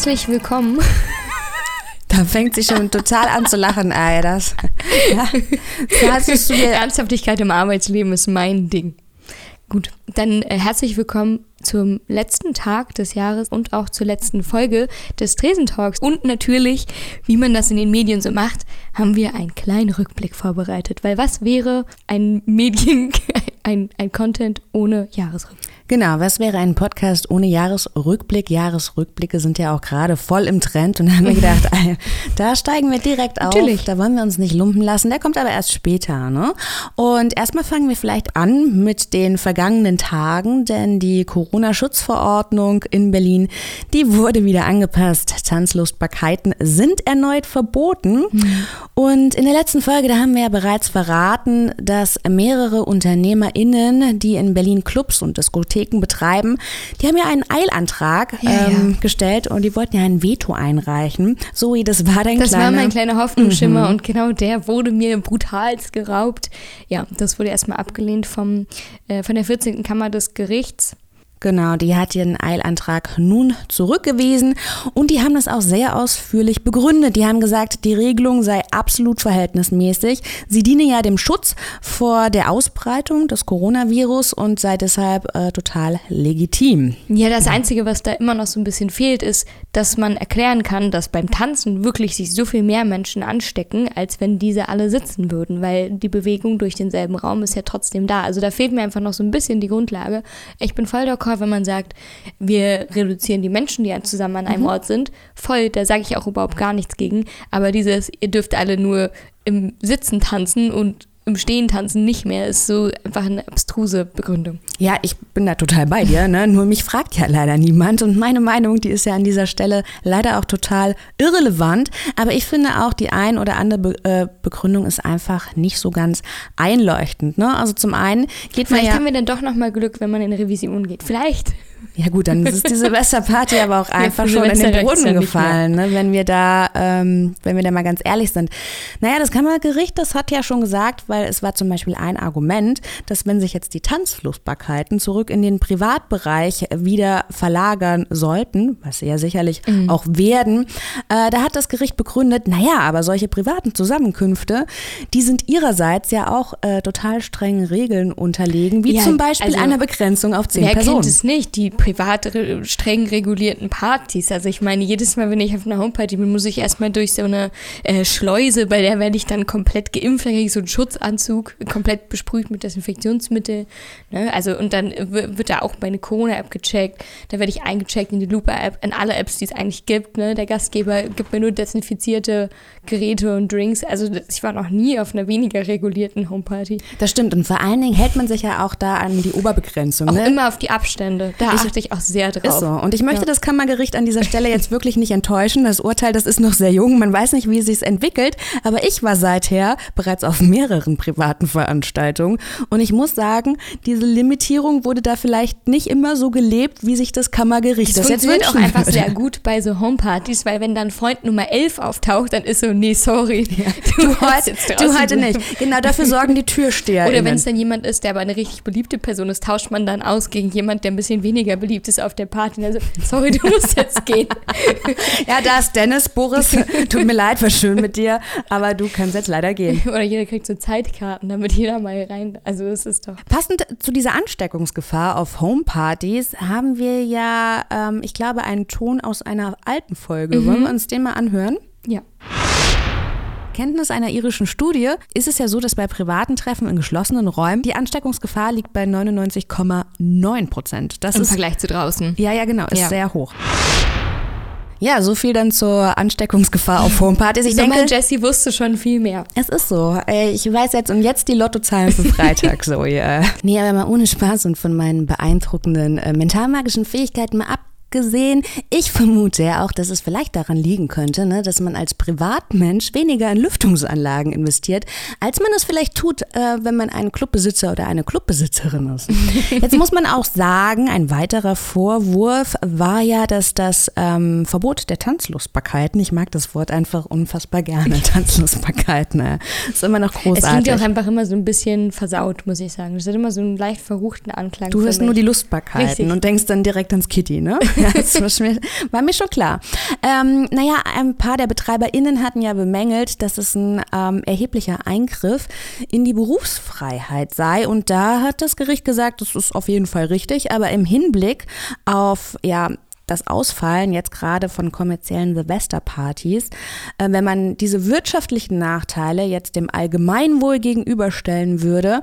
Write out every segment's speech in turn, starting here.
Herzlich willkommen. Da fängt sie schon total an zu lachen, ey, das. Ja, hast du dir Ernsthaftigkeit im Arbeitsleben ist mein Ding. Gut, dann äh, herzlich willkommen zum letzten Tag des Jahres und auch zur letzten Folge des Tresentalks. Und natürlich, wie man das in den Medien so macht, haben wir einen kleinen Rückblick vorbereitet. Weil was wäre ein Medien, ein, ein Content ohne Jahresrückblick? Genau, was wäre ein Podcast ohne Jahresrückblick? Jahresrückblicke sind ja auch gerade voll im Trend und da haben wir gedacht, da steigen wir direkt auf. Natürlich. Da wollen wir uns nicht lumpen lassen. Der kommt aber erst später. Ne? Und erstmal fangen wir vielleicht an mit den vergangenen Tagen, denn die Corona-Schutzverordnung in Berlin, die wurde wieder angepasst. Tanzlustbarkeiten sind erneut verboten. Mhm. Und in der letzten Folge, da haben wir ja bereits verraten, dass mehrere UnternehmerInnen, die in Berlin Clubs und Diskotheken betreiben, die haben ja einen Eilantrag ja, ähm, ja. gestellt und die wollten ja ein Veto einreichen. Zoe, das war dein Das kleiner, war mein kleiner Hoffnungsschimmer mhm. und genau der wurde mir brutalst geraubt. Ja, das wurde erstmal abgelehnt vom, äh, von der 14. Kammer des Gerichts. Genau, die hat ihren Eilantrag nun zurückgewiesen und die haben das auch sehr ausführlich begründet. Die haben gesagt, die Regelung sei absolut verhältnismäßig. Sie diene ja dem Schutz vor der Ausbreitung des Coronavirus und sei deshalb äh, total legitim. Ja, das Einzige, was da immer noch so ein bisschen fehlt, ist, dass man erklären kann, dass beim Tanzen wirklich sich so viel mehr Menschen anstecken, als wenn diese alle sitzen würden, weil die Bewegung durch denselben Raum ist ja trotzdem da. Also da fehlt mir einfach noch so ein bisschen die Grundlage. Ich bin voll d'accord wenn man sagt, wir reduzieren die Menschen, die zusammen an einem mhm. Ort sind. Voll, da sage ich auch überhaupt gar nichts gegen. Aber dieses, ihr dürft alle nur im Sitzen tanzen und im Stehen tanzen nicht mehr, ist so einfach eine abstruse Begründung. Ja, ich bin da total bei dir, ne? nur mich fragt ja leider niemand und meine Meinung, die ist ja an dieser Stelle leider auch total irrelevant, aber ich finde auch, die ein oder andere Be äh, Begründung ist einfach nicht so ganz einleuchtend. Ne? Also zum einen geht Vielleicht man ja... haben wir dann doch nochmal Glück, wenn man in Revision geht. Vielleicht. Ja gut, dann ist die Silvesterparty aber auch einfach ja, schon in den Boden gefallen, ne? wenn wir da, ähm, wenn wir da mal ganz ehrlich sind. Naja, das Kammergericht, das hat ja schon gesagt, weil es war zum Beispiel ein Argument, dass wenn sich jetzt die Tanzflussbarkeiten zurück in den Privatbereich wieder verlagern sollten, was sie ja sicherlich mhm. auch werden, äh, da hat das Gericht begründet, naja, aber solche privaten Zusammenkünfte, die sind ihrerseits ja auch äh, total strengen Regeln unterlegen, wie ja, zum Beispiel also, einer Begrenzung auf zehn wer Personen. Wer kennt es nicht? Die privat streng regulierten Partys. Also ich meine, jedes Mal, wenn ich auf einer Homeparty bin, muss ich erstmal durch so eine äh, Schleuse, bei der werde ich dann komplett geimpft, dann kriege ich so einen Schutzanzug, komplett besprüht mit Desinfektionsmittel. Ne? Also und dann wird da auch meine Corona-App gecheckt. Da werde ich eingecheckt in die Lupa-App, in alle Apps, die es eigentlich gibt. Ne? Der Gastgeber gibt mir nur desinfizierte Geräte und Drinks. Also ich war noch nie auf einer weniger regulierten Homeparty. Das stimmt und vor allen Dingen hält man sich ja auch da an die Oberbegrenzung. Auch ne? immer auf die Abstände. Da ich, achte ich auch sehr drauf. Ist so. Und ich möchte ja. das Kammergericht an dieser Stelle jetzt wirklich nicht enttäuschen. Das Urteil, das ist noch sehr jung. Man weiß nicht, wie es sich entwickelt. Aber ich war seither bereits auf mehreren privaten Veranstaltungen. Und ich muss sagen, diese Limitierung wurde da vielleicht nicht immer so gelebt, wie sich das Kammergericht das, das jetzt wünschen auch einfach würde. sehr gut bei so Homepartys, weil wenn dann Freund Nummer 11 auftaucht, dann ist so, nee, sorry. Ja. Du, du, heute, du heute nicht. Genau, dafür sorgen die Türsteher. Oder wenn es dann jemand ist, der aber eine richtig beliebte Person ist, tauscht man dann aus gegen jemand, der ein bisschen weniger beliebt ist auf der Party. Also, sorry, du musst jetzt gehen. ja, da ist Dennis, Boris. Tut mir leid, war schön mit dir, aber du kannst jetzt leider gehen. Oder jeder kriegt so Zeitkarten, damit jeder mal rein. Also, es ist doch. Passend zu dieser Ansteckungsgefahr auf Homepartys haben wir ja, ähm, ich glaube, einen Ton aus einer alten Folge. Mhm. Wollen wir uns den mal anhören? Ja. Kenntnis einer irischen Studie ist es ja so, dass bei privaten Treffen in geschlossenen Räumen die Ansteckungsgefahr liegt bei 99,9 Prozent. Das Im ist, Vergleich zu draußen. Ja, ja, genau, ist ja. sehr hoch. Ja, so viel dann zur Ansteckungsgefahr auf Homepartys. Ich denke, Jessie wusste schon viel mehr. Es ist so. Ich weiß jetzt und jetzt die Lottozahlen für Freitag so, ja. Nee, aber mal ohne Spaß und von meinen beeindruckenden äh, mentalmagischen Fähigkeiten mal ab gesehen. Ich vermute ja auch, dass es vielleicht daran liegen könnte, ne, dass man als Privatmensch weniger in Lüftungsanlagen investiert, als man es vielleicht tut, äh, wenn man ein Clubbesitzer oder eine Clubbesitzerin ist. Jetzt muss man auch sagen, ein weiterer Vorwurf war ja, dass das ähm, Verbot der Tanzlustbarkeiten, ich mag das Wort einfach unfassbar gerne, Tanzlustbarkeiten, ne, ist immer noch großartig. Es klingt ja auch einfach immer so ein bisschen versaut, muss ich sagen. Das hat immer so einen leicht verruchten Anklang. Du hörst nur die Lustbarkeiten Richtig. und denkst dann direkt ans Kitty, ne? mir, war mir schon klar. Ähm, naja, ein paar der BetreiberInnen hatten ja bemängelt, dass es ein ähm, erheblicher Eingriff in die Berufsfreiheit sei. Und da hat das Gericht gesagt, das ist auf jeden Fall richtig. Aber im Hinblick auf ja, das Ausfallen jetzt gerade von kommerziellen Silvesterpartys, äh, wenn man diese wirtschaftlichen Nachteile jetzt dem Allgemeinwohl gegenüberstellen würde,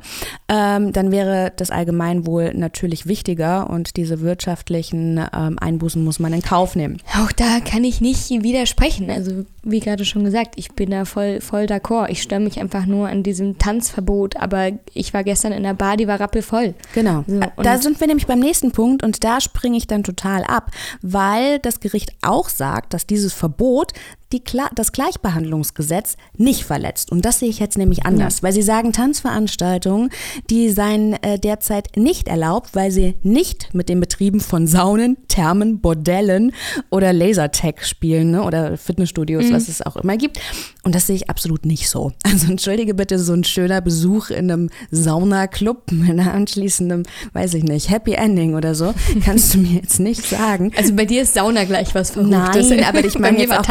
ähm, dann wäre das Allgemeinwohl natürlich wichtiger und diese wirtschaftlichen ähm, Einbußen muss man in Kauf nehmen. Auch da kann ich nicht widersprechen. Also wie gerade schon gesagt, ich bin da voll, voll d'accord. Ich störe mich einfach nur an diesem Tanzverbot, aber ich war gestern in der Bar, die war rappelvoll. Genau. So, da sind wir nämlich beim nächsten Punkt und da springe ich dann total ab, weil das Gericht auch sagt, dass dieses Verbot die, das Gleichbehandlungsgesetz nicht verletzt. Und das sehe ich jetzt nämlich anders, ja. weil Sie sagen, Tanzveranstaltungen, die seien äh, derzeit nicht erlaubt, weil sie nicht mit den Betrieben von Saunen, Thermen, Bordellen oder Lasertech spielen ne? oder Fitnessstudios, mhm. was es auch immer gibt. Und das sehe ich absolut nicht so. Also entschuldige bitte, so ein schöner Besuch in einem Saunaclub mit einem anschließendem, weiß ich nicht, Happy Ending oder so, kannst du mir jetzt nicht sagen. Also bei dir ist Sauna gleich was Verrücktes. Nein, aber ich meine jetzt auch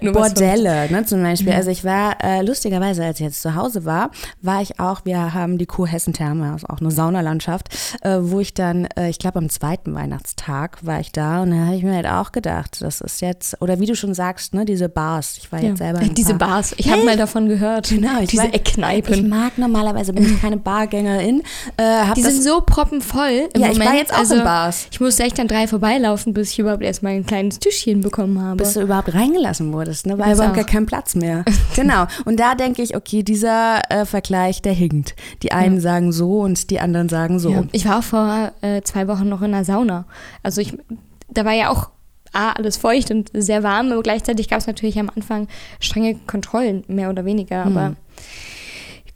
nur Bordelle, ne, zum Beispiel. Ja. Also ich war, äh, lustigerweise, als ich jetzt zu Hause war, war ich auch, wir haben die Kurhessen Therme, also auch eine Saunalandschaft, äh, wo ich dann, äh, ich glaube am zweiten Weihnachtstag war ich da und da habe ich mir halt auch gedacht, das ist jetzt, oder wie du schon sagst, ne, diese Bars, ich war ja. jetzt selber in Diese Bars, ich habe mal davon gehört. Genau, ich diese Eckkneipen. Ich mag normalerweise, bin ich keine Bargängerin. Äh, die sind so proppenvoll im ja, Moment. ich war jetzt auch also, in Bars. Ich musste echt an drei vorbeilaufen, bis ich überhaupt erstmal ein kleines Tischchen bekommen habe. Bis du überhaupt reingelassen wurdest, ne? weil überhaupt gar keinen Platz mehr. genau. Und da denke ich, okay, dieser äh, Vergleich, der hinkt. Die einen ja. sagen so und die anderen sagen so. Ja. Ich war auch vor äh, zwei Wochen noch in der Sauna. Also ich, da war ja auch A, alles feucht und sehr warm, aber gleichzeitig gab es natürlich am Anfang strenge Kontrollen, mehr oder weniger. Aber hm.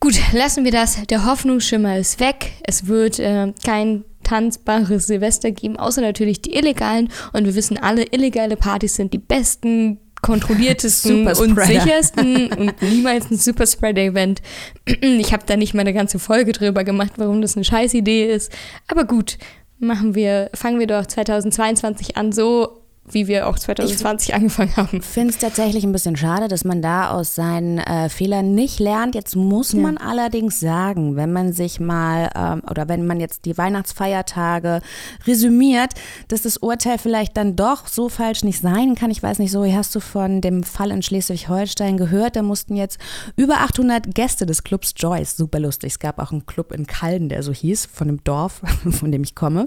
gut, lassen wir das. Der Hoffnungsschimmer ist weg. Es wird äh, kein tanzbares Silvester geben, außer natürlich die illegalen. Und wir wissen alle, illegale Partys sind die besten, kontrolliertesten und sichersten und niemals ein Superspreader-Event. Ich habe da nicht mal eine ganze Folge drüber gemacht, warum das eine scheiß Idee ist. Aber gut, machen wir, fangen wir doch 2022 an, so wie wir auch 2020 ich angefangen haben. Ich finde es tatsächlich ein bisschen schade, dass man da aus seinen äh, Fehlern nicht lernt. Jetzt muss ja. man allerdings sagen, wenn man sich mal ähm, oder wenn man jetzt die Weihnachtsfeiertage resümiert, dass das Urteil vielleicht dann doch so falsch nicht sein kann. Ich weiß nicht, so hast du von dem Fall in Schleswig-Holstein gehört. Da mussten jetzt über 800 Gäste des Clubs Joyce, super lustig. Es gab auch einen Club in Kalden, der so hieß, von dem Dorf, von dem ich komme.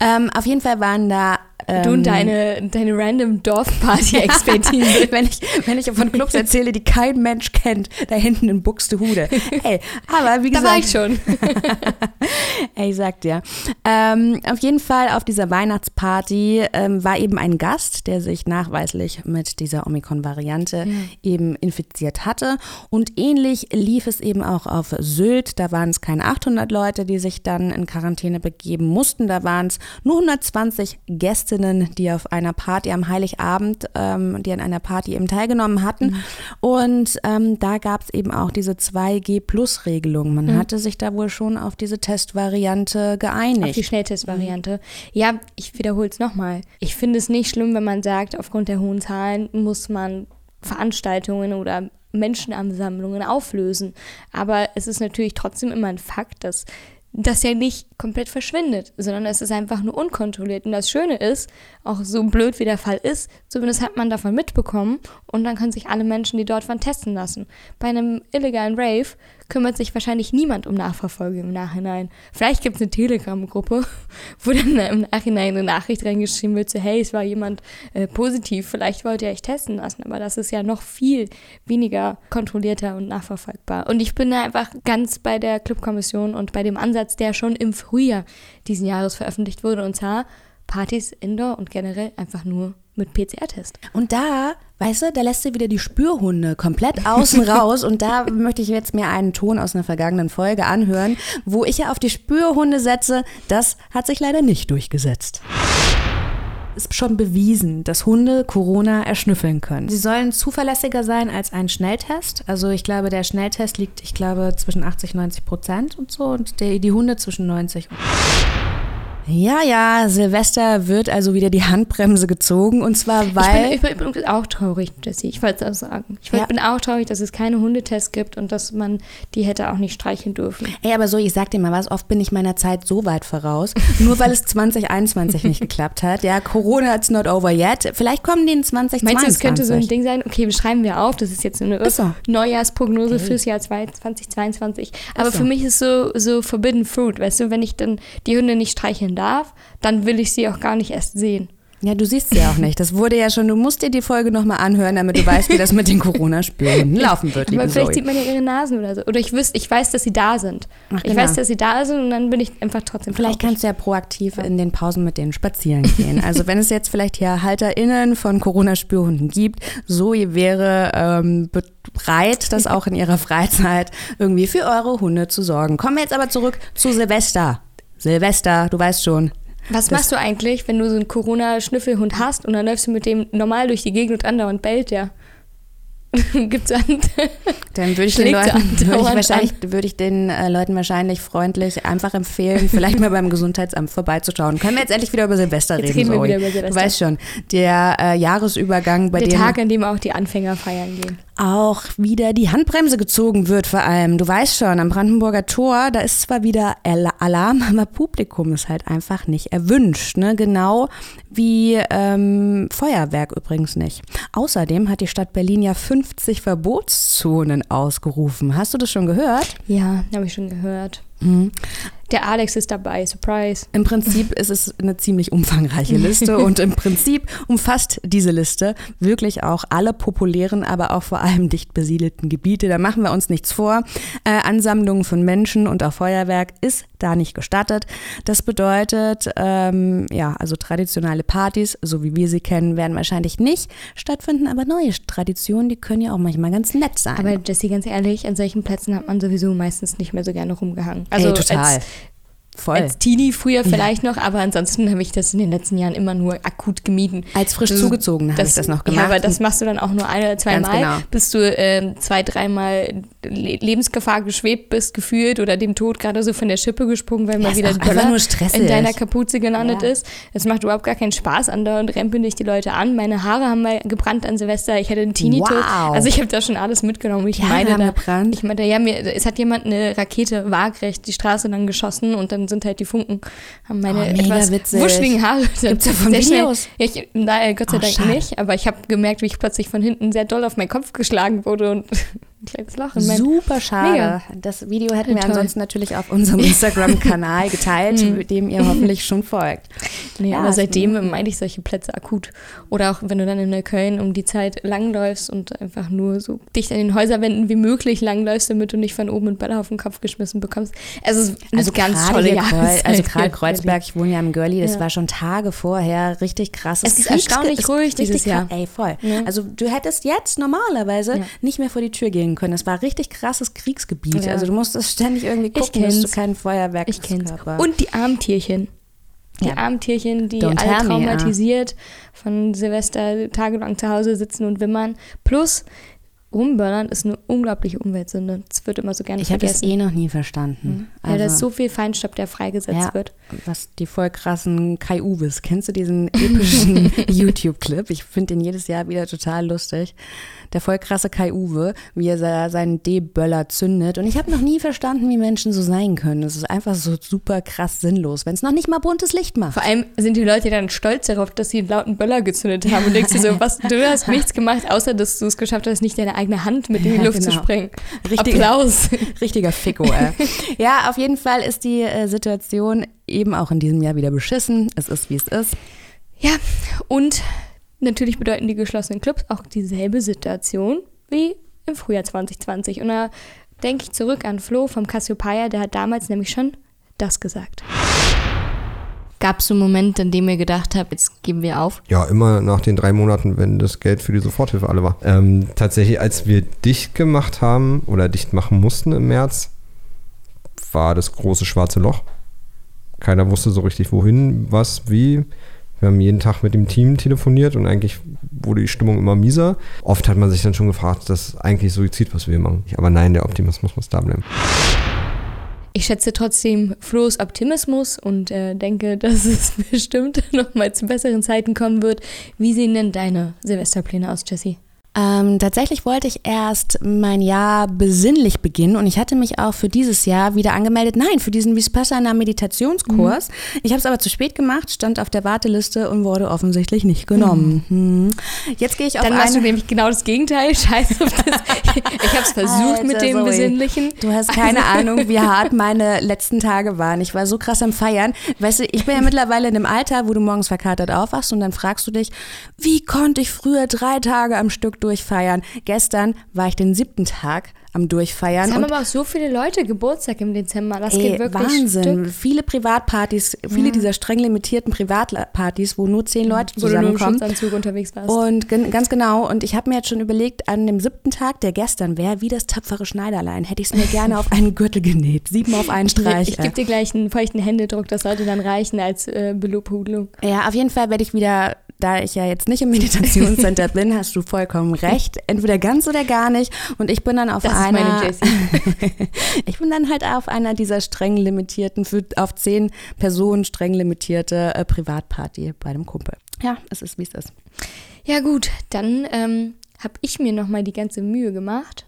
Ähm, auf jeden Fall waren da du und deine, deine random Dorfparty-Expertise. wenn, ich, wenn ich von Clubs erzähle, die kein Mensch kennt, da hinten in Buxtehude. Hey, aber wie gesagt. Da war ich schon. Ey, ich sag dir. Ähm, auf jeden Fall auf dieser Weihnachtsparty ähm, war eben ein Gast, der sich nachweislich mit dieser Omikron-Variante ja. eben infiziert hatte. Und ähnlich lief es eben auch auf Sylt. Da waren es keine 800 Leute, die sich dann in Quarantäne begeben mussten. Da waren es nur 120 Gäste Gästinnen, die auf einer Party am Heiligabend, ähm, die an einer Party eben teilgenommen hatten. Mhm. Und ähm, da gab es eben auch diese 2G-Plus-Regelung. Man mhm. hatte sich da wohl schon auf diese Testvariante geeinigt. Auf die Schnelltestvariante. Mhm. Ja, ich wiederhole es nochmal. Ich finde es nicht schlimm, wenn man sagt, aufgrund der hohen Zahlen muss man Veranstaltungen oder Menschenansammlungen auflösen. Aber es ist natürlich trotzdem immer ein Fakt, dass das ja nicht komplett verschwindet, sondern es ist einfach nur unkontrolliert. Und das Schöne ist, auch so blöd wie der Fall ist, zumindest hat man davon mitbekommen und dann können sich alle Menschen, die dort waren, testen lassen. Bei einem illegalen Rave kümmert sich wahrscheinlich niemand um Nachverfolgung im Nachhinein. Vielleicht gibt es eine Telegram-Gruppe, wo dann im Nachhinein eine Nachricht reingeschrieben wird, so hey, es war jemand äh, positiv, vielleicht wollt ihr euch testen lassen, aber das ist ja noch viel weniger kontrollierter und nachverfolgbar. Und ich bin da einfach ganz bei der Clubkommission und bei dem Ansatz, der schon im Frühjahr diesen Jahres veröffentlicht wurde, und zwar Partys indoor und generell einfach nur mit PCR-Test. Und da, weißt du, da lässt du wieder die Spürhunde komplett außen raus. Und da möchte ich jetzt mir einen Ton aus einer vergangenen Folge anhören, wo ich ja auf die Spürhunde setze. Das hat sich leider nicht durchgesetzt ist schon bewiesen, dass Hunde Corona erschnüffeln können. Sie sollen zuverlässiger sein als ein Schnelltest. Also ich glaube, der Schnelltest liegt, ich glaube, zwischen 80 und 90 Prozent und so und der, die Hunde zwischen 90 und Ja, ja, Silvester wird also wieder die Handbremse gezogen und zwar weil. Ich bin, ich bin auch traurig, Jessie. Ich wollte es auch sagen. Ich ja. bin auch traurig, dass es keine Hundetests gibt und dass man die hätte auch nicht streicheln dürfen. Ey, aber so, ich sag dir mal was, oft bin ich meiner Zeit so weit voraus, nur weil es 2021 nicht geklappt hat. Ja, Corona it's not over yet. Vielleicht kommen die in 2022. Meinst du, es könnte so ein Ding sein, okay, beschreiben wir auf, das ist jetzt eine so. Neujahrsprognose okay. fürs Jahr 2022. Aber so. für mich ist so, so Forbidden Fruit, weißt du, wenn ich dann die Hunde nicht streicheln darf, dann will ich sie auch gar nicht erst sehen. Ja, du siehst sie auch nicht. Das wurde ja schon, du musst dir die Folge nochmal anhören, damit du weißt, wie das mit den Corona-Spüren laufen wird, Aber vielleicht Zoe. sieht man ja ihre Nasen oder so. Oder ich wüsste, ich weiß, dass sie da sind. Ach, genau. Ich weiß, dass sie da sind und dann bin ich einfach trotzdem Vielleicht traurig. kannst du ja proaktiv ja. in den Pausen mit denen spazieren gehen. Also wenn es jetzt vielleicht hier HalterInnen von Corona-Spürhunden gibt, Zoe wäre ähm, bereit, das auch in ihrer Freizeit irgendwie für eure Hunde zu sorgen. Kommen wir jetzt aber zurück zu Silvester. Silvester, du weißt schon. Was machst du eigentlich, wenn du so einen Corona-Schnüffelhund hast und dann läufst du mit dem normal durch die Gegend und andauernd bellt der? Gibt's an? Dann würde ich den Leuten, würde ich wahrscheinlich, würde ich den äh, Leuten wahrscheinlich freundlich einfach empfehlen, vielleicht mal beim Gesundheitsamt vorbeizuschauen. Können wir jetzt endlich wieder über Silvester jetzt reden? Reden wir wieder über Silvester. Du weißt schon, der äh, Jahresübergang bei der dem. Der Tag, an dem auch die Anfänger feiern gehen auch wieder die Handbremse gezogen wird vor allem. Du weißt schon, am Brandenburger Tor, da ist zwar wieder Alarm, aber Publikum ist halt einfach nicht erwünscht. Ne? Genau wie ähm, Feuerwerk übrigens nicht. Außerdem hat die Stadt Berlin ja 50 Verbotszonen ausgerufen. Hast du das schon gehört? Ja, habe ich schon gehört. Mhm. Der Alex ist dabei, Surprise. Im Prinzip ist es eine ziemlich umfangreiche Liste und im Prinzip umfasst diese Liste wirklich auch alle populären, aber auch vor allem dicht besiedelten Gebiete. Da machen wir uns nichts vor. Äh, Ansammlungen von Menschen und auch Feuerwerk ist da nicht gestattet. Das bedeutet, ähm, ja, also traditionelle Partys, so wie wir sie kennen, werden wahrscheinlich nicht stattfinden, aber neue Traditionen, die können ja auch manchmal ganz nett sein. Aber Jessie, ganz ehrlich, an solchen Plätzen hat man sowieso meistens nicht mehr so gerne rumgehangen. Also Ey, total. Als, Voll. Als Teenie früher vielleicht ja. noch, aber ansonsten habe ich das in den letzten Jahren immer nur akut gemieden. Als frisch also, zugezogen habe ich das noch gemacht. Ja, aber das machst du dann auch nur ein oder zwei Mal, genau. bis du äh, zwei, dreimal Lebensgefahr geschwebt bist, gefühlt oder dem Tod gerade so von der Schippe gesprungen, weil ja, mal wieder ein Böller in deiner Kapuze gelandet ja. ist. Das macht überhaupt gar keinen Spaß. Andauernd rempeln dich die Leute an. Meine Haare haben mal gebrannt an Silvester. Ich hatte einen Teenie-Tod. Wow. Also ich habe da schon alles mitgenommen. Ich ja, meine, da, gebrannt. ich meine, ja, mir, es hat jemand eine Rakete waagrecht die Straße lang geschossen und dann sind halt die Funken haben meine oh, etwas witzig. wuscheligen Haare. Gibt's ja von Videos? Ich, nein, Gott sei oh, Dank schade. nicht, aber ich habe gemerkt, wie ich plötzlich von hinten sehr doll auf meinen Kopf geschlagen wurde und ein kleines Lachen. Super schade. Mega. Das Video hätten wir Toll. ansonsten natürlich auf unserem Instagram-Kanal geteilt, hm. dem ihr hoffentlich schon folgt. Nee, ja, aber seitdem meine ich solche Plätze akut. Oder auch wenn du dann in Neukölln um die Zeit langläufst und einfach nur so dicht an den Häuserwänden wie möglich langläufst, damit du nicht von oben einen Ball auf den Kopf geschmissen bekommst. Also, es ist also ganz tolle Jahreszeit. Also gerade Kreuzberg, ich wohne ja im Girlie, das ja. war schon Tage vorher richtig krass. Es ist erstaunlich ruhig dieses Jahr. Ey, voll. Ja. Also du hättest jetzt normalerweise nicht mehr vor die Tür gehen können. Es war richtig krasses Kriegsgebiet. Ja. Also du musstest ständig irgendwie gucken, dass du kein Feuerwerk ich kenn's. Und die Armtierchen. Die ja. Armtierchen, die Don't alle traumatisiert me, von Silvester tagelang zu Hause sitzen und wimmern. Plus Rumböllern ist eine unglaubliche Umweltsünde. Das wird immer so gerne ich vergessen. Ich habe das eh noch nie verstanden. Mhm. Also, ja, da ist so viel Feinstaub, der freigesetzt ja, wird. Was die voll krassen Kai Uwes. Kennst du diesen epischen YouTube-Clip? Ich finde den jedes Jahr wieder total lustig der voll krasse Kai Uwe, wie er seinen D-Böller zündet. Und ich habe noch nie verstanden, wie Menschen so sein können. Es ist einfach so super krass sinnlos, wenn es noch nicht mal buntes Licht macht. Vor allem sind die Leute dann stolz darauf, dass sie einen lauten Böller gezündet haben und denkst dir so, was, du hast nichts gemacht, außer dass du es geschafft hast, nicht deine eigene Hand mit in die Luft genau. zu sprengen. Richtiger, Applaus. Richtiger Ficko, ey. ja, auf jeden Fall ist die äh, Situation eben auch in diesem Jahr wieder beschissen. Es ist, wie es ist. Ja, und Natürlich bedeuten die geschlossenen Clubs auch dieselbe Situation wie im Frühjahr 2020. Und da denke ich zurück an Flo vom Cassiopeia, der hat damals nämlich schon das gesagt. Gab es so einen Moment, in dem ihr gedacht habt, jetzt geben wir auf? Ja, immer nach den drei Monaten, wenn das Geld für die Soforthilfe alle war. Ähm, tatsächlich, als wir dicht gemacht haben oder dicht machen mussten im März, war das große schwarze Loch. Keiner wusste so richtig, wohin, was, wie. Wir haben jeden Tag mit dem Team telefoniert und eigentlich wurde die Stimmung immer mieser. Oft hat man sich dann schon gefragt, das ist eigentlich Suizid, was wir machen. Aber nein, der Optimismus muss da bleiben. Ich schätze trotzdem Flo's Optimismus und äh, denke, dass es bestimmt nochmal zu besseren Zeiten kommen wird. Wie sehen denn deine Silvesterpläne aus, Jessie? Ähm, tatsächlich wollte ich erst mein Jahr besinnlich beginnen und ich hatte mich auch für dieses Jahr wieder angemeldet. Nein, für diesen Vipassana Meditationskurs. Mhm. Ich habe es aber zu spät gemacht, stand auf der Warteliste und wurde offensichtlich nicht genommen. Mhm. Jetzt gehe ich auf Dann machst du nämlich genau das Gegenteil. Scheiße auf das. Ich habe es versucht Alter, mit dem sorry. Besinnlichen. Du hast keine also. Ahnung, wie hart meine letzten Tage waren. Ich war so krass am Feiern. Weißt du, ich bin ja mittlerweile in einem Alter, wo du morgens verkatert aufwachst und dann fragst du dich, wie konnte ich früher drei Tage am Stück durchfeiern. Gestern war ich den siebten Tag am Durchfeiern. Es haben aber auch so viele Leute Geburtstag im Dezember. Das ey, geht wirklich Wahnsinn. Stück. Viele Privatpartys, viele ja. dieser streng limitierten Privatpartys, wo nur zehn Leute zusammenkommen. Wo du nur im unterwegs warst. Und ganz genau. Und ich habe mir jetzt schon überlegt, an dem siebten Tag, der gestern wäre, wie das tapfere Schneiderlein, hätte ich es mir gerne auf einen Gürtel genäht. Sieben auf einen Streich. Ich, ich gebe dir gleich einen feuchten Händedruck, das sollte dann reichen als äh, Belobhudelung. Ja, auf jeden Fall werde ich wieder da ich ja jetzt nicht im Meditationscenter bin, hast du vollkommen recht. Entweder ganz oder gar nicht. Und ich bin dann auf das einer. ich bin dann halt auf einer dieser streng limitierten, für, auf zehn Personen streng limitierte äh, Privatparty bei dem Kumpel. Ja, es ist, wie es ist. Ja, gut, dann ähm, habe ich mir nochmal die ganze Mühe gemacht,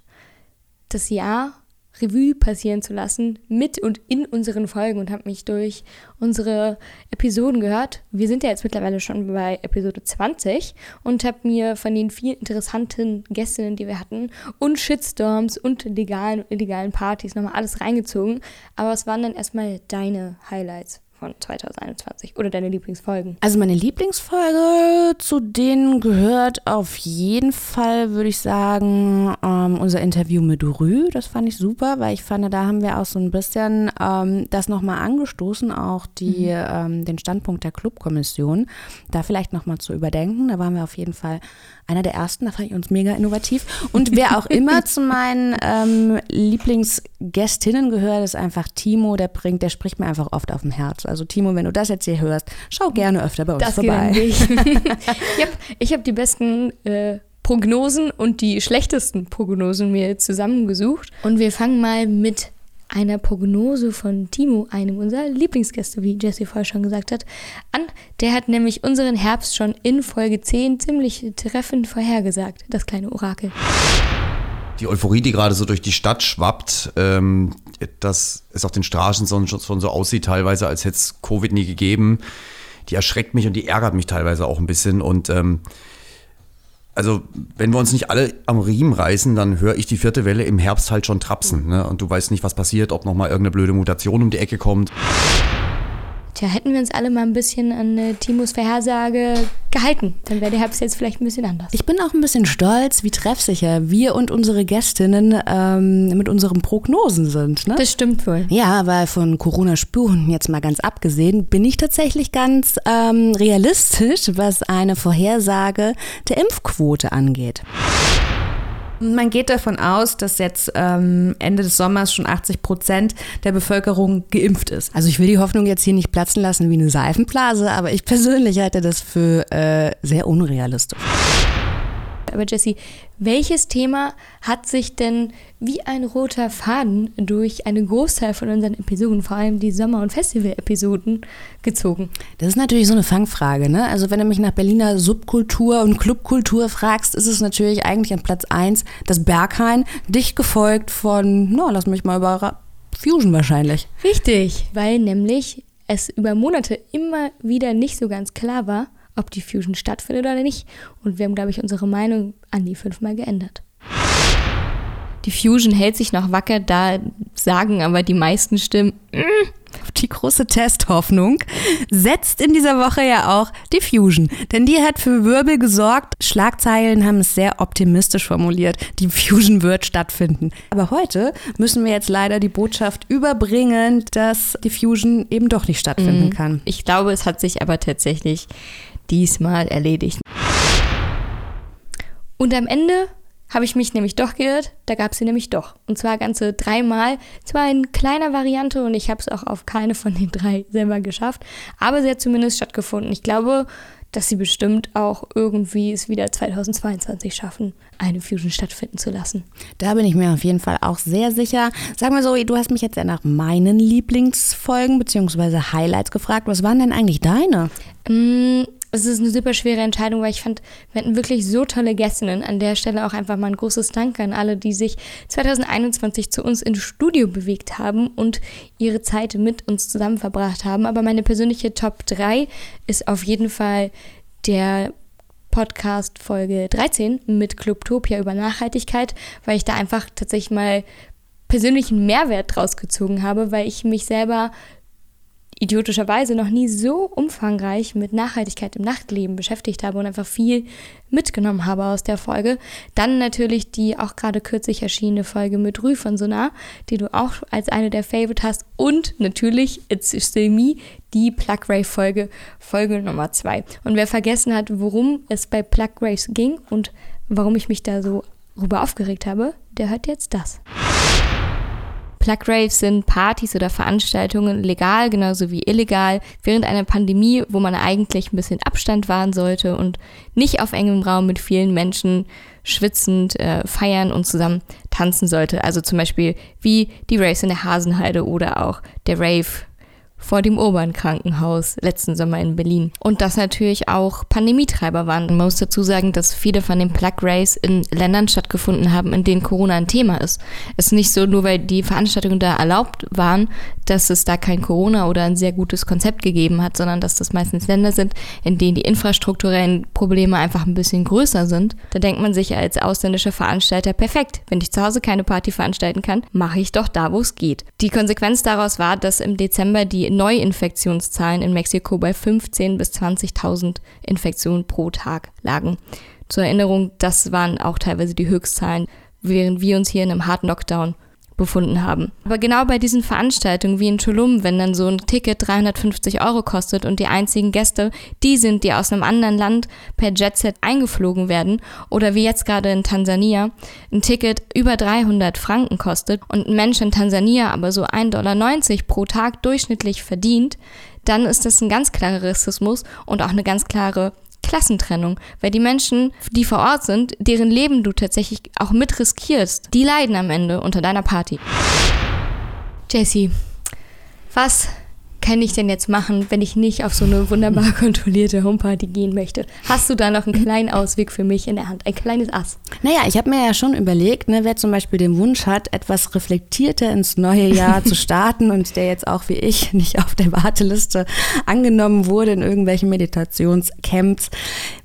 das Jahr Revue passieren zu lassen mit und in unseren Folgen und habe mich durch unsere Episoden gehört. Wir sind ja jetzt mittlerweile schon bei Episode 20 und habe mir von den vielen interessanten Gästinnen, die wir hatten, und Shitstorms und legalen und illegalen Partys nochmal alles reingezogen. Aber es waren dann erstmal deine Highlights von 2021 oder deine Lieblingsfolgen? Also meine Lieblingsfolge zu denen gehört auf jeden Fall, würde ich sagen, ähm, unser Interview mit Rü. Das fand ich super, weil ich fand, da haben wir auch so ein bisschen ähm, das nochmal angestoßen, auch die, mhm. ähm, den Standpunkt der Clubkommission, da vielleicht nochmal zu überdenken. Da waren wir auf jeden Fall einer der ersten, da fand ich uns mega innovativ. Und wer auch immer zu meinen ähm, Lieblingsgästinnen gehört, ist einfach Timo, der bringt, der spricht mir einfach oft auf dem Herz. Also Timo, wenn du das jetzt hier hörst, schau gerne öfter bei uns das vorbei. ich yep, ich habe die besten äh, Prognosen und die schlechtesten Prognosen mir zusammengesucht. Und wir fangen mal mit einer Prognose von Timo, einem unserer Lieblingsgäste, wie Jesse vorher schon gesagt hat, an. Der hat nämlich unseren Herbst schon in Folge 10 ziemlich treffend vorhergesagt, das kleine Orakel. Die Euphorie, die gerade so durch die Stadt schwappt, ähm, dass es auf den Straßen schon so aussieht, teilweise, als hätte es Covid nie gegeben, die erschreckt mich und die ärgert mich teilweise auch ein bisschen. Und ähm, also wenn wir uns nicht alle am Riemen reißen, dann höre ich die vierte Welle im Herbst halt schon trapsen. Ne? Und du weißt nicht, was passiert, ob nochmal irgendeine blöde Mutation um die Ecke kommt. Tja, hätten wir uns alle mal ein bisschen an äh, Timos Vorhersage gehalten, dann wäre der Herbst jetzt vielleicht ein bisschen anders. Ich bin auch ein bisschen stolz, wie treffsicher wir und unsere Gästinnen ähm, mit unseren Prognosen sind. Ne? Das stimmt wohl. Ja, weil von Corona-Spuren jetzt mal ganz abgesehen, bin ich tatsächlich ganz ähm, realistisch, was eine Vorhersage der Impfquote angeht. Man geht davon aus, dass jetzt ähm, Ende des Sommers schon 80 Prozent der Bevölkerung geimpft ist. Also ich will die Hoffnung jetzt hier nicht platzen lassen wie eine Seifenblase, aber ich persönlich halte das für äh, sehr unrealistisch. Aber Jessie, welches Thema hat sich denn wie ein roter Faden durch einen Großteil von unseren Episoden, vor allem die Sommer- und Festival-Episoden, gezogen? Das ist natürlich so eine Fangfrage. Ne? Also wenn du mich nach Berliner Subkultur und Clubkultur fragst, ist es natürlich eigentlich an Platz 1 das Berghain, dicht gefolgt von, no, lass mich mal über Fusion wahrscheinlich. Richtig, weil nämlich es über Monate immer wieder nicht so ganz klar war, ob die Fusion stattfindet oder nicht. Und wir haben, glaube ich, unsere Meinung an die fünfmal geändert. Die Fusion hält sich noch wacker, da sagen aber die meisten Stimmen, mm, die große Testhoffnung setzt in dieser Woche ja auch die Fusion. Denn die hat für Wirbel gesorgt. Schlagzeilen haben es sehr optimistisch formuliert. Die Fusion wird stattfinden. Aber heute müssen wir jetzt leider die Botschaft überbringen, dass die Fusion eben doch nicht stattfinden mhm. kann. Ich glaube, es hat sich aber tatsächlich diesmal erledigt. Und am Ende habe ich mich nämlich doch geirrt, da gab es sie nämlich doch. Und zwar ganze dreimal. Zwar in kleiner Variante und ich habe es auch auf keine von den drei selber geschafft, aber sie hat zumindest stattgefunden. Ich glaube, dass sie bestimmt auch irgendwie es wieder 2022 schaffen, eine Fusion stattfinden zu lassen. Da bin ich mir auf jeden Fall auch sehr sicher. Sag mal so, du hast mich jetzt ja nach meinen Lieblingsfolgen bzw. Highlights gefragt. Was waren denn eigentlich deine? Mm, es ist eine super schwere Entscheidung, weil ich fand, wir hatten wirklich so tolle Gästinnen. An der Stelle auch einfach mal ein großes Dank an alle, die sich 2021 zu uns ins Studio bewegt haben und ihre Zeit mit uns zusammen verbracht haben. Aber meine persönliche Top 3 ist auf jeden Fall der Podcast Folge 13 mit Clubtopia über Nachhaltigkeit, weil ich da einfach tatsächlich mal persönlichen Mehrwert draus gezogen habe, weil ich mich selber idiotischerweise noch nie so umfangreich mit Nachhaltigkeit im Nachtleben beschäftigt habe und einfach viel mitgenommen habe aus der Folge. Dann natürlich die auch gerade kürzlich erschienene Folge mit Rü von Sonar, die du auch als eine der Favorite hast. Und natürlich It's Still Me, die Plug Rave Folge, Folge Nummer zwei. Und wer vergessen hat, worum es bei Plug Raves ging und warum ich mich da so rüber aufgeregt habe, der hört jetzt das. Plug Raves sind Partys oder Veranstaltungen legal genauso wie illegal während einer Pandemie, wo man eigentlich ein bisschen Abstand wahren sollte und nicht auf engem Raum mit vielen Menschen schwitzend äh, feiern und zusammen tanzen sollte. Also zum Beispiel wie die Raves in der Hasenheide oder auch der Rave vor dem Urban-Krankenhaus letzten Sommer in Berlin. Und das natürlich auch Pandemietreiber waren. Man muss dazu sagen, dass viele von den Plug Rays in Ländern stattgefunden haben, in denen Corona ein Thema ist. Es ist nicht so, nur weil die Veranstaltungen da erlaubt waren, dass es da kein Corona oder ein sehr gutes Konzept gegeben hat, sondern dass das meistens Länder sind, in denen die infrastrukturellen Probleme einfach ein bisschen größer sind. Da denkt man sich als ausländischer Veranstalter, perfekt, wenn ich zu Hause keine Party veranstalten kann, mache ich doch da, wo es geht. Die Konsequenz daraus war, dass im Dezember die Neuinfektionszahlen in Mexiko bei 15.000 bis 20.000 Infektionen pro Tag lagen. Zur Erinnerung, das waren auch teilweise die Höchstzahlen, während wir uns hier in einem harten Lockdown befunden haben. Aber genau bei diesen Veranstaltungen wie in Tulum, wenn dann so ein Ticket 350 Euro kostet und die einzigen Gäste die sind, die aus einem anderen Land per Jetset eingeflogen werden oder wie jetzt gerade in Tansania ein Ticket über 300 Franken kostet und ein Mensch in Tansania aber so 1,90 Dollar pro Tag durchschnittlich verdient, dann ist das ein ganz klarer Rassismus und auch eine ganz klare Klassentrennung, weil die Menschen, die vor Ort sind, deren Leben du tatsächlich auch mit riskierst, die leiden am Ende unter deiner Party. Jessie, was kann ich denn jetzt machen, wenn ich nicht auf so eine wunderbar kontrollierte Homeparty gehen möchte? Hast du da noch einen kleinen Ausweg für mich in der Hand? Ein kleines Ass? Naja, ich habe mir ja schon überlegt, ne, wer zum Beispiel den Wunsch hat, etwas reflektierter ins neue Jahr zu starten und der jetzt auch wie ich nicht auf der Warteliste angenommen wurde in irgendwelchen Meditationscamps.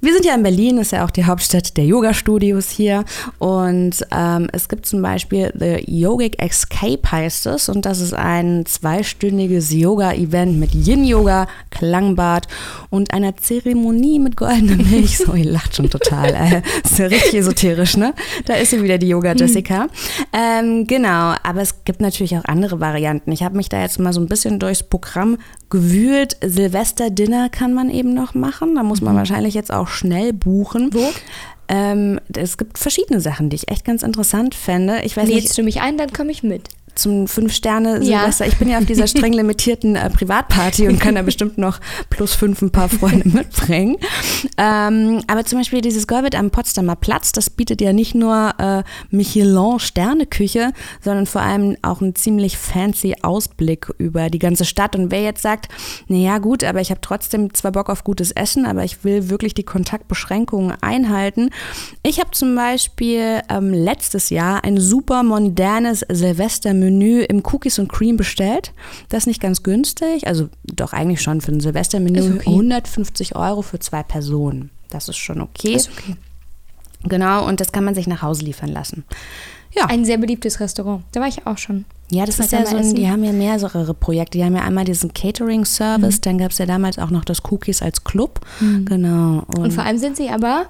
Wir sind ja in Berlin, ist ja auch die Hauptstadt der Yoga-Studios hier und ähm, es gibt zum Beispiel The Yogic Escape heißt es und das ist ein zweistündiges Yoga-Event Event mit Yin-Yoga, Klangbad und einer Zeremonie mit goldener Milch. So, ihr lacht schon total. Äh, ist ja richtig esoterisch, ne? Da ist sie wieder, die Yoga-Jessica. Ähm, genau, aber es gibt natürlich auch andere Varianten. Ich habe mich da jetzt mal so ein bisschen durchs Programm gewühlt. Silvester-Dinner kann man eben noch machen. Da muss man mhm. wahrscheinlich jetzt auch schnell buchen. Wo? Ähm, es gibt verschiedene Sachen, die ich echt ganz interessant fände. Ich weiß Lädst nicht, du mich ein, dann komme ich mit zum Fünf-Sterne-Silvester. Ja. Ich bin ja auf dieser streng limitierten äh, Privatparty und kann da bestimmt noch plus fünf ein paar Freunde mitbringen. Ähm, aber zum Beispiel dieses Gorbit am Potsdamer Platz, das bietet ja nicht nur äh, Michelin-Sterne-Küche, sondern vor allem auch einen ziemlich fancy Ausblick über die ganze Stadt. Und wer jetzt sagt, naja gut, aber ich habe trotzdem zwar Bock auf gutes Essen, aber ich will wirklich die Kontaktbeschränkungen einhalten. Ich habe zum Beispiel ähm, letztes Jahr ein super modernes Silvester Menü im Cookies und Cream bestellt. Das ist nicht ganz günstig, also doch eigentlich schon für ein Silvestermenü okay. 150 Euro für zwei Personen. Das ist schon okay. Ist okay. Genau, und das kann man sich nach Hause liefern lassen. Ja. Ein sehr beliebtes Restaurant. Da war ich auch schon. Ja, das, das ist ja so, ein, die haben ja mehrere Projekte. Die haben ja einmal diesen Catering-Service, mhm. dann gab es ja damals auch noch das Cookies als Club. Mhm. Genau. Und, und vor allem sind sie aber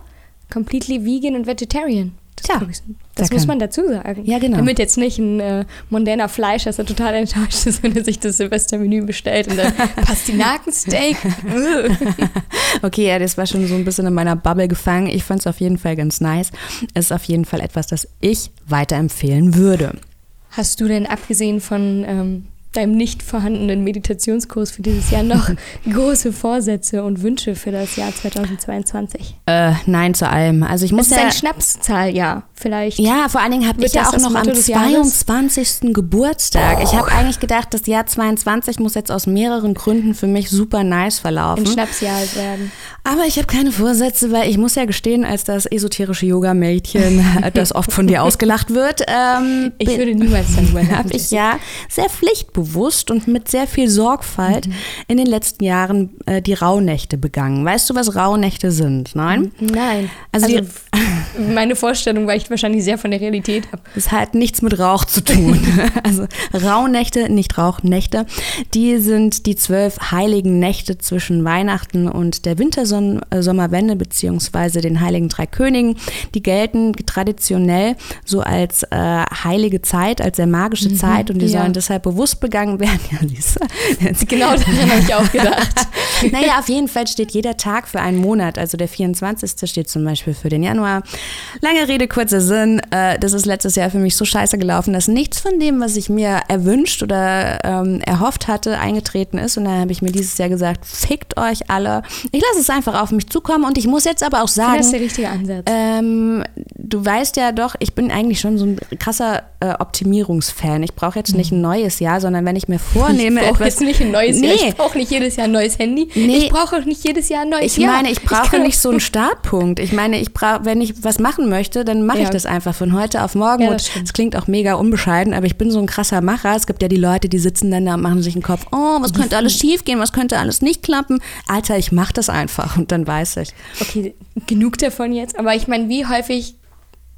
completely vegan und vegetarian. Das, ja, das da muss man dazu sagen. Ja, genau. Damit jetzt nicht ein äh, mondäner Fleischesser total enttäuscht ist, wenn er sich das Silvestermenü bestellt und dann Pastinakensteak. okay, ja, das war schon so ein bisschen in meiner Bubble gefangen. Ich fand es auf jeden Fall ganz nice. Es ist auf jeden Fall etwas, das ich weiterempfehlen würde. Hast du denn abgesehen von ähm, deinem nicht vorhandenen Meditationskurs für dieses Jahr noch große Vorsätze und Wünsche für das Jahr 2022? Äh, nein zu allem. Also ich muss Das ist ja, ein Schnapszahljahr, vielleicht. ja, vor allen Dingen habe ich ja auch noch am Motto des Jahres? 22. Geburtstag. Ich habe eigentlich gedacht, das Jahr 22 muss jetzt aus mehreren Gründen für mich super nice verlaufen. Ein Schnapsjahr werden. Aber ich habe keine Vorsätze, weil ich muss ja gestehen, als das esoterische Yoga-Mädchen, das oft von dir ausgelacht wird, ähm, Ich würde niemals darüber habe ich ja sehr pflichtbewusst und mit sehr viel Sorgfalt Mhm. in den letzten Jahren äh, die Rauhnächte begangen. Weißt du, was Rauhnächte sind? Nein? Nein. Also Also, die- meine Vorstellung weicht wahrscheinlich sehr von der Realität ab. Das hat nichts mit Rauch zu tun. Also Rauhnächte, nicht Rauchnächte, die sind die zwölf heiligen Nächte zwischen Weihnachten und der Wintersommerwende beziehungsweise den heiligen drei Königen. Die gelten traditionell so als äh, heilige Zeit, als sehr magische Zeit und die ja. sollen deshalb bewusst begangen werden. Ja, du? Genau daran habe ich auch gedacht. Naja, auf jeden Fall steht jeder Tag für einen Monat. Also der 24. steht zum Beispiel für den Januar. Lange Rede, kurzer Sinn. Äh, das ist letztes Jahr für mich so scheiße gelaufen, dass nichts von dem, was ich mir erwünscht oder ähm, erhofft hatte, eingetreten ist. Und dann habe ich mir dieses Jahr gesagt, fickt euch alle. Ich lasse es einfach auf mich zukommen. Und ich muss jetzt aber auch sagen, Das ist der richtige Ansatz. ähm, du weißt ja doch, ich bin eigentlich schon so ein krasser äh, Optimierungsfan. Ich brauche jetzt nicht ein neues Jahr, sondern wenn ich mir vornehme, ich brauche jetzt nicht ein neues Jahr. Nee. Ich brauche nicht jedes Jahr ein neues Handy. Nee. Ich brauche auch nicht jedes Jahr ein neues Ich Jahr. meine, ich brauche nicht so einen Startpunkt. Ich meine, ich brauche, wenn ich was machen möchte, dann mache Ja. ich das einfach von heute auf morgen. Ja, es klingt auch mega unbescheiden, aber ich bin so ein krasser Macher. Es gibt ja die Leute, die sitzen dann da und machen sich den Kopf, oh, was könnte alles schiefgehen, was könnte alles nicht klappen. Alter, ich mache das einfach und dann weiß ich. Okay, genug davon jetzt. Aber ich meine, wie häufig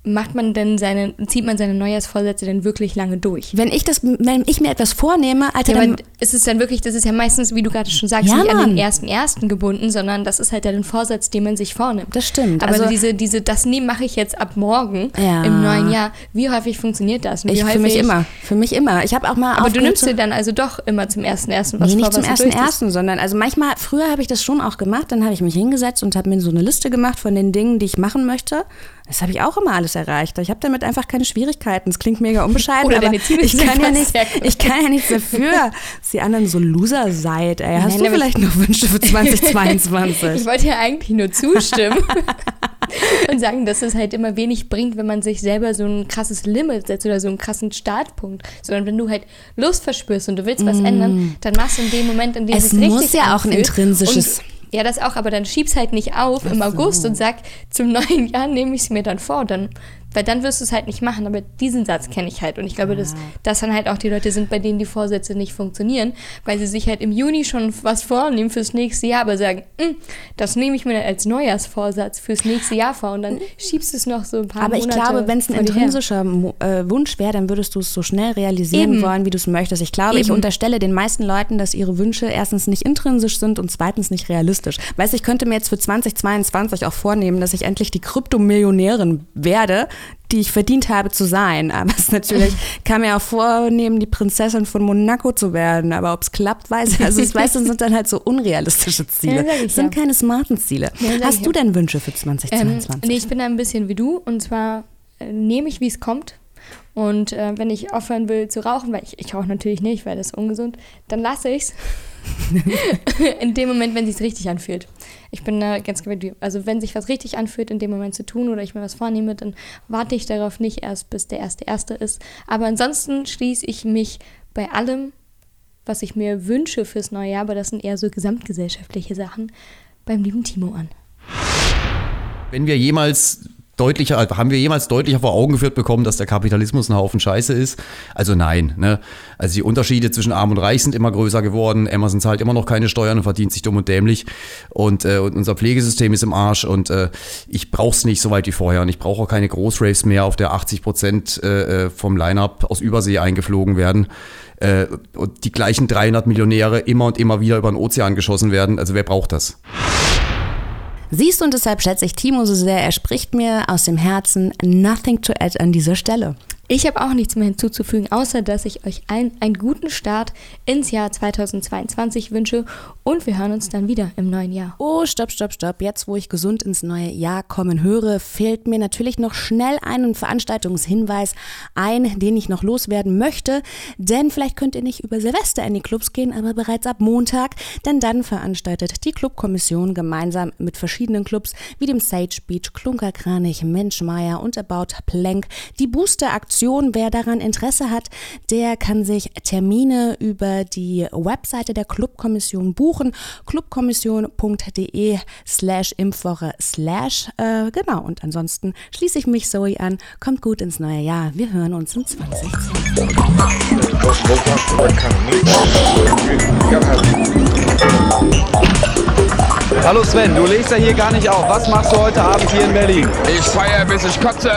macht man denn seine, zieht man seine Neujahrsvorsätze denn wirklich lange durch? Wenn ich das, wenn ich mir etwas vornehme, Alter, Ja, dann, ist es dann wirklich, das ist ja meistens, wie du gerade schon sagst, Ja, nicht an Mann. den ersten ersten gebunden, sondern das ist halt dann ein Vorsatz, den man sich vornimmt. Das stimmt. Aber Also- diese, diese, das nee, mache ich jetzt ab morgen Ja. im neuen Jahr. Wie häufig funktioniert das? Ich, für mich immer, für mich immer. Ich habe auch mal Aber du nimmst dir dann also doch immer zum ersten ersten was Nee, nicht vor, zum ersten ersten, sondern also manchmal, früher habe ich das schon auch gemacht, dann habe ich mich hingesetzt und habe mir so eine Liste gemacht von den Dingen, die ich machen möchte. Das habe ich auch immer alles erreicht. Ich habe damit einfach keine Schwierigkeiten. Es klingt mega unbescheiden, Oder aber deine Ziele ich kann, ja nicht, ich kann ja nichts dafür, dass ihr anderen so Loser seid. Ey. Hast Nein, du vielleicht noch Wünsche für Ich 2022? wollte ja eigentlich nur zustimmen und sagen, dass es halt immer wenig bringt, wenn man sich selber so ein krasses Limit setzt oder so einen krassen Startpunkt. Sondern wenn du halt Lust verspürst und du willst was ändern, dann machst du in dem Moment, in dem Mm. Es es richtig muss ja auch ein intrinsisches- ja, das auch, aber dann schieb's halt nicht auf im August und sag, zum neuen Jahr nehme ich es mir dann vor. Dann, weil dann wirst du es halt nicht machen. Aber diesen Satz kenne ich halt. Und ich glaube, dass das dann halt auch die Leute sind, bei denen die Vorsätze nicht funktionieren, weil sie sich halt im Juni schon was vornehmen fürs nächste Jahr, aber sagen, "Mm, das nehme ich mir als Neujahrsvorsatz fürs nächste Jahr vor. Und dann schiebst du es noch so ein paar Aber ich Monate glaube, wenn es ein her. intrinsischer Mo- äh, Wunsch wäre, dann würdest du es so schnell realisieren Eben. wollen, wie du es möchtest. Ich glaube, ich Eben. unterstelle den meisten Leuten, dass ihre Wünsche erstens nicht intrinsisch sind und zweitens nicht realistisch. Weißt du, ich könnte mir jetzt für 2022 auch vornehmen, dass ich endlich die Kryptomillionärin werde, die ich verdient habe zu sein. Aber es natürlich kann mir auch vornehmen, die Prinzessin von Monaco zu werden. Aber ob es klappt, weiß ich. Also es weißt du, sind dann halt so unrealistische Ziele. Ja, Es sind ja. keine smarten Ziele. Ja, Hast du denn Wünsche für Ähm, 2022? nee, ich bin da ein bisschen wie du. Und zwar äh, nehme ich, wie es kommt. Und äh, wenn ich aufhören will zu rauchen, weil ich, ich rauche natürlich nicht, weil das ist ungesund, dann lasse ich es. in dem Moment, wenn es sich richtig anfühlt. Ich bin da ganz gewöhnt. Also wenn sich was richtig anfühlt, in dem Moment zu tun oder ich mir was vornehme, dann warte ich darauf nicht erst, bis der erste erste ist. Aber ansonsten schließe ich mich bei allem, was ich mir wünsche fürs neue Jahr, aber das sind eher so gesamtgesellschaftliche Sachen, beim lieben Timo an. Wenn wir jemals deutlicher, also haben wir jemals deutlicher vor Augen geführt bekommen, dass der Kapitalismus ein Haufen Scheiße ist? Also nein. Ne? Also die Unterschiede zwischen Arm und Reich sind immer größer geworden. Amazon zahlt immer noch keine Steuern und verdient sich dumm und dämlich. Und, äh, und unser Pflegesystem ist im Arsch und äh, ich brauch's nicht so weit wie vorher. Und ich brauche auch keine Großraves mehr, auf der 80 Prozent äh, vom Line-Up aus Übersee eingeflogen werden. Äh, und die gleichen 300 Millionäre immer und immer wieder über den Ozean geschossen werden. Also wer braucht das? Siehst du, und deshalb schätze ich Timo so sehr, er spricht mir aus dem Herzen nothing to add an dieser Stelle. Ich habe auch nichts mehr hinzuzufügen, außer dass ich euch allen einen guten Start ins Jahr 2022 wünsche und wir hören uns dann wieder im neuen Jahr. Oh, stopp, stopp, stopp. Jetzt, wo ich gesund ins neue Jahr kommen höre, fällt mir natürlich noch schnell einen Veranstaltungshinweis ein, den ich noch loswerden möchte. Denn vielleicht könnt ihr nicht über Silvester in die Clubs gehen, aber bereits ab Montag, denn dann veranstaltet die Clubkommission gemeinsam mit verschiedenen Clubs wie dem Sage Beach, Klunkerkranich, Menschmeier und About Plank die Booster-Aktion Aktion. Wer daran Interesse hat, der kann sich Termine über die Webseite der Clubkommission buchen. clubkommission.de slash Impfwoche slash. Äh, genau, und ansonsten schließe ich mich Zoe an. Kommt gut ins neue Jahr. Wir hören uns in 2020. Hallo Sven, du legst ja hier gar nicht auf. Was machst du heute Abend hier in Berlin? Ich feiere, bis ich kotze.